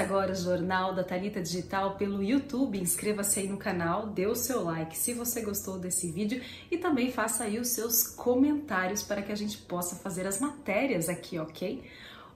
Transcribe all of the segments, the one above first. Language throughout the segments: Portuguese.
Agora o Jornal da Talita Digital pelo YouTube. Inscreva-se aí no canal, dê o seu like se você gostou desse vídeo e também faça aí os seus comentários para que a gente possa fazer as matérias aqui, ok?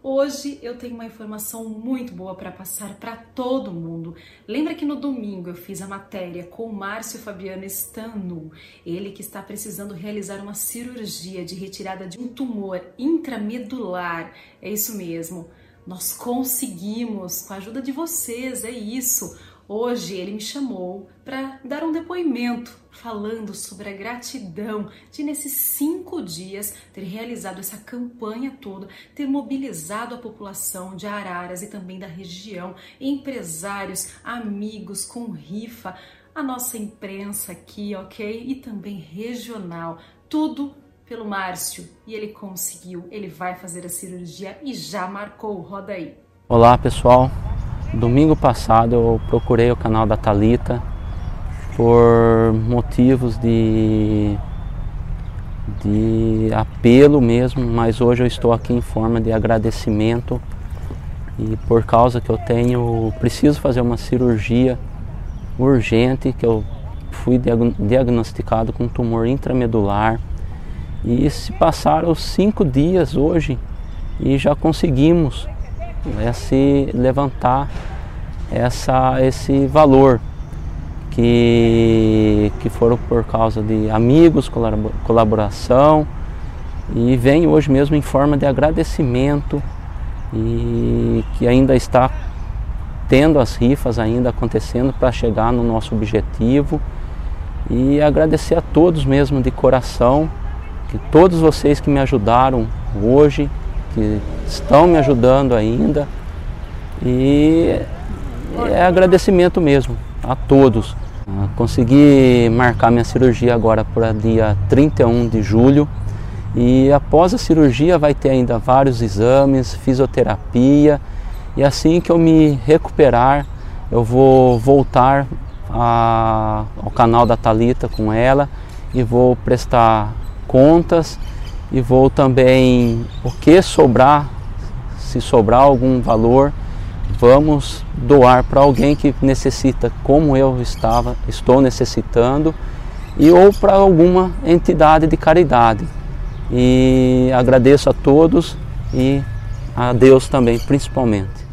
Hoje eu tenho uma informação muito boa para passar para todo mundo. Lembra que no domingo eu fiz a matéria com o Márcio Fabiano Stanu, ele que está precisando realizar uma cirurgia de retirada de um tumor intramedular. É isso mesmo. Nós conseguimos, com a ajuda de vocês, é isso. Hoje ele me chamou para dar um depoimento falando sobre a gratidão de nesses cinco dias ter realizado essa campanha toda, ter mobilizado a população de Araras e também da região, empresários, amigos com rifa, a nossa imprensa aqui, ok? E também regional, tudo pelo Márcio e ele conseguiu. Ele vai fazer a cirurgia e já marcou. Roda aí. Olá pessoal, Domingo passado eu procurei o canal da Talita por motivos de de apelo mesmo, mas hoje eu estou aqui em forma de agradecimento e por causa que eu tenho preciso fazer uma cirurgia urgente que eu fui diagnosticado com tumor intramedular e se passaram cinco dias hoje e já conseguimos é se levantar essa, esse valor que, que foram por causa de amigos, colaboração. E vem hoje mesmo em forma de agradecimento e que ainda está tendo as rifas ainda acontecendo para chegar no nosso objetivo. E agradecer a todos mesmo de coração, que todos vocês que me ajudaram hoje, que estão me ajudando ainda. E é agradecimento mesmo a todos. Ah, consegui marcar minha cirurgia agora para dia 31 de julho e após a cirurgia vai ter ainda vários exames, fisioterapia e assim que eu me recuperar eu vou voltar a, ao canal da Talita com ela e vou prestar contas e vou também, o que sobrar, se sobrar algum valor, vamos doar para alguém que necessita, como eu estava, estou necessitando, e ou para alguma entidade de caridade. E agradeço a todos e a Deus também, principalmente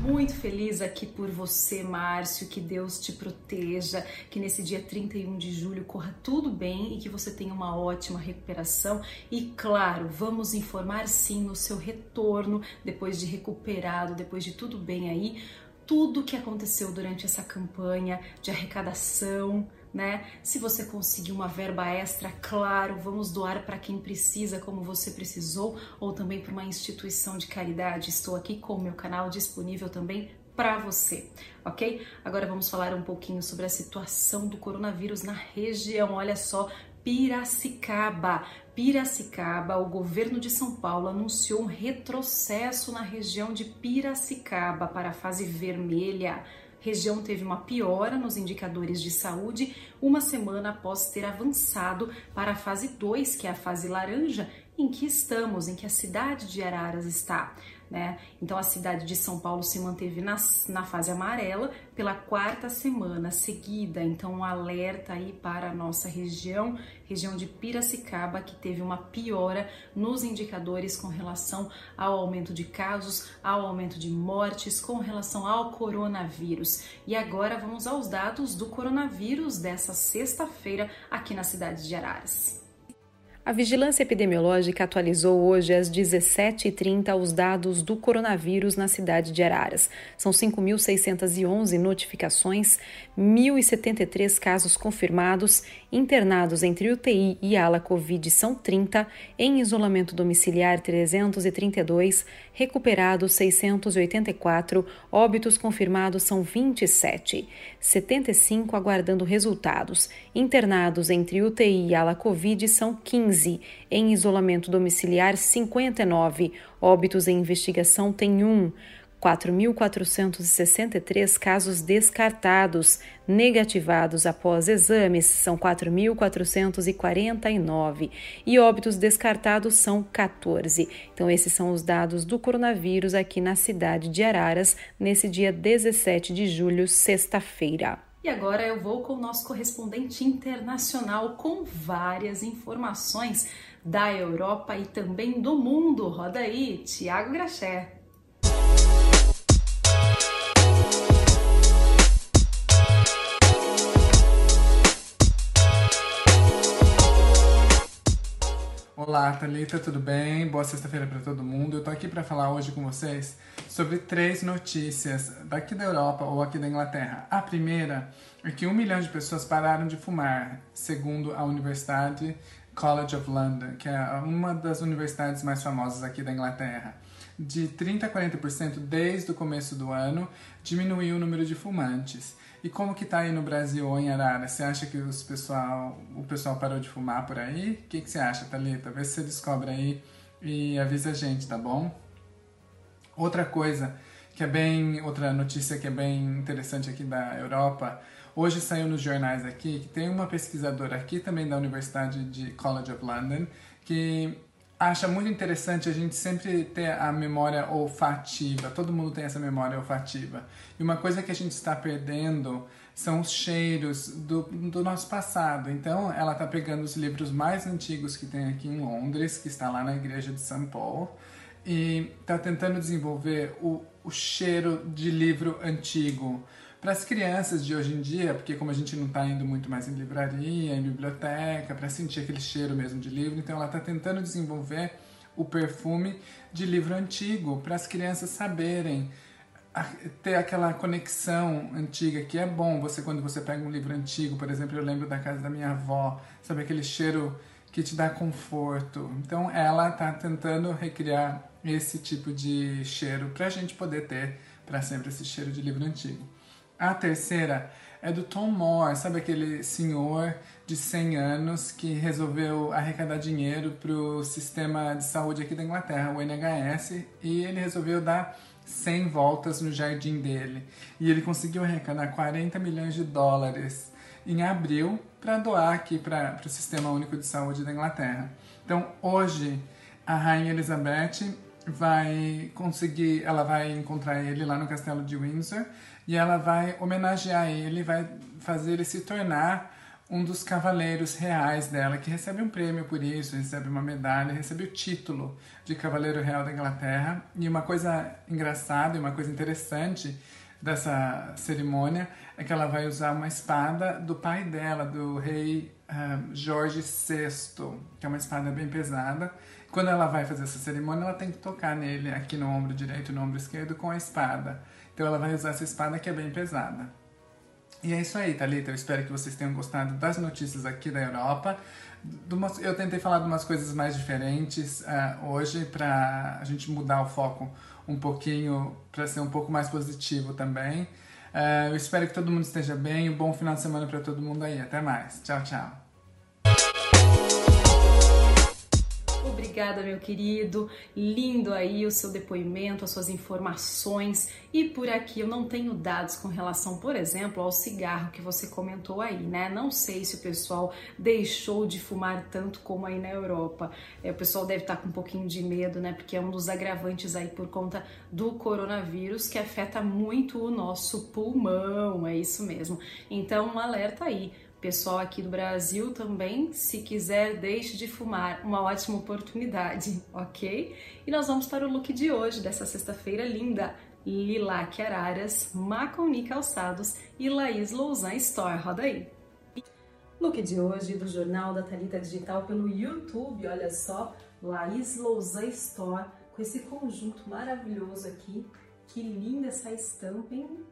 feliz aqui por você, Márcio. Que Deus te proteja, que nesse dia 31 de julho corra tudo bem e que você tenha uma ótima recuperação. E claro, vamos informar sim no seu retorno, depois de recuperado, depois de tudo bem aí, tudo que aconteceu durante essa campanha de arrecadação né? Se você conseguir uma verba extra, claro, vamos doar para quem precisa, como você precisou, ou também para uma instituição de caridade. Estou aqui com o meu canal disponível também para você, ok? Agora vamos falar um pouquinho sobre a situação do coronavírus na região. Olha só, Piracicaba. Piracicaba, o governo de São Paulo anunciou um retrocesso na região de Piracicaba para a fase vermelha região teve uma piora nos indicadores de saúde uma semana após ter avançado para a fase 2, que é a fase laranja, em que estamos, em que a cidade de Araras está. Né? Então a cidade de São Paulo se manteve na, na fase amarela pela quarta semana seguida. Então um alerta aí para a nossa região, região de Piracicaba, que teve uma piora nos indicadores com relação ao aumento de casos, ao aumento de mortes, com relação ao coronavírus. E agora vamos aos dados do coronavírus dessa sexta-feira aqui na cidade de Araras. A Vigilância Epidemiológica atualizou hoje às 17h30 os dados do coronavírus na cidade de Araras. São 5.611 notificações, 1.073 casos confirmados, internados entre UTI e ala Covid são 30, em isolamento domiciliar 332, recuperados 684, óbitos confirmados são 27, 75 aguardando resultados, internados entre UTI e ala Covid são 15, em isolamento domiciliar 59, óbitos em investigação tem 1, 4.463 casos descartados, negativados após exames são 4.449 e óbitos descartados são 14. Então, esses são os dados do coronavírus aqui na cidade de Araras, nesse dia 17 de julho, sexta-feira. E agora eu vou com o nosso correspondente internacional com várias informações da Europa e também do mundo. Roda aí, Tiago Graché. Olá, Thalita, tudo bem? Boa sexta-feira para todo mundo. Eu tô aqui para falar hoje com vocês sobre três notícias daqui da Europa ou aqui da Inglaterra. A primeira é que um milhão de pessoas pararam de fumar, segundo a Universidade College of London, que é uma das universidades mais famosas aqui da Inglaterra. De 30 a 40% desde o começo do ano diminuiu o número de fumantes. E como que tá aí no Brasil ou em Arara? Você acha que os pessoal, o pessoal parou de fumar por aí? O que, que você acha, Thalita? Vê se você descobre aí e avisa a gente, tá bom? Outra coisa que é bem, outra notícia que é bem interessante aqui da Europa, hoje saiu nos jornais aqui que tem uma pesquisadora aqui também da Universidade de College of London que acha muito interessante a gente sempre ter a memória olfativa. Todo mundo tem essa memória olfativa. E uma coisa que a gente está perdendo são os cheiros do, do nosso passado. Então, ela está pegando os livros mais antigos que tem aqui em Londres, que está lá na igreja de São Paulo, e está tentando desenvolver o, o cheiro de livro antigo para as crianças de hoje em dia, porque como a gente não está indo muito mais em livraria, em biblioteca, para sentir aquele cheiro mesmo de livro, então ela está tentando desenvolver o perfume de livro antigo para as crianças saberem ter aquela conexão antiga que é bom você quando você pega um livro antigo, por exemplo, eu lembro da casa da minha avó, sabe aquele cheiro que te dá conforto. Então ela está tentando recriar esse tipo de cheiro para a gente poder ter para sempre esse cheiro de livro antigo. A terceira é do Tom Moore, sabe aquele senhor de 100 anos que resolveu arrecadar dinheiro para o sistema de saúde aqui da Inglaterra, o NHS, e ele resolveu dar 100 voltas no jardim dele. E ele conseguiu arrecadar 40 milhões de dólares em abril para doar aqui para o Sistema Único de Saúde da Inglaterra. Então, hoje, a Rainha Elizabeth vai conseguir, ela vai encontrar ele lá no Castelo de Windsor e ela vai homenagear ele, vai fazer ele se tornar um dos cavaleiros reais dela, que recebe um prêmio por isso, recebe uma medalha, recebe o título de Cavaleiro Real da Inglaterra. E uma coisa engraçada e uma coisa interessante dessa cerimônia é que ela vai usar uma espada do pai dela, do rei Jorge VI, que é uma espada bem pesada. Quando ela vai fazer essa cerimônia, ela tem que tocar nele aqui no ombro direito e no ombro esquerdo com a espada. Então ela vai usar essa espada que é bem pesada. E é isso aí, Thalita. Eu espero que vocês tenham gostado das notícias aqui da Europa. Eu tentei falar de umas coisas mais diferentes uh, hoje para a gente mudar o foco um pouquinho, para ser um pouco mais positivo também. Uh, eu espero que todo mundo esteja bem. Um bom final de semana para todo mundo aí. Até mais. Tchau, tchau. Obrigada, meu querido. Lindo aí o seu depoimento, as suas informações. E por aqui eu não tenho dados com relação, por exemplo, ao cigarro que você comentou aí, né? Não sei se o pessoal deixou de fumar tanto como aí na Europa. É, o pessoal deve estar com um pouquinho de medo, né? Porque é um dos agravantes aí por conta do coronavírus que afeta muito o nosso pulmão. É isso mesmo. Então, um alerta aí Pessoal aqui do Brasil também, se quiser, deixe de fumar. Uma ótima oportunidade, ok? E nós vamos para o look de hoje, dessa sexta-feira linda. Lilac Araras, Maconi Calçados e Laís Lousan Store. Roda aí! Look de hoje do Jornal da Talita Digital pelo YouTube, olha só, Laís Lousan Store, com esse conjunto maravilhoso aqui. Que linda essa estampa, hein?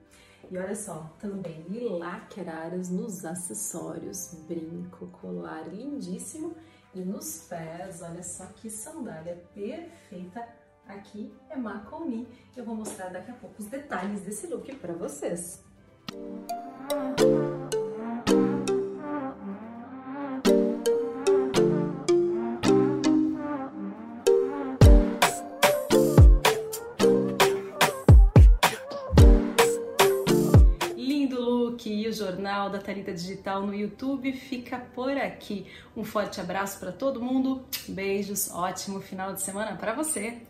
E olha só, também lacraras nos acessórios, brinco, colar lindíssimo e nos pés, olha só que sandália perfeita. Aqui é Macomi. Eu vou mostrar daqui a pouco os detalhes desse look para vocês. Música Jornal da Talita Digital no YouTube fica por aqui. Um forte abraço para todo mundo. Beijos, ótimo final de semana para você.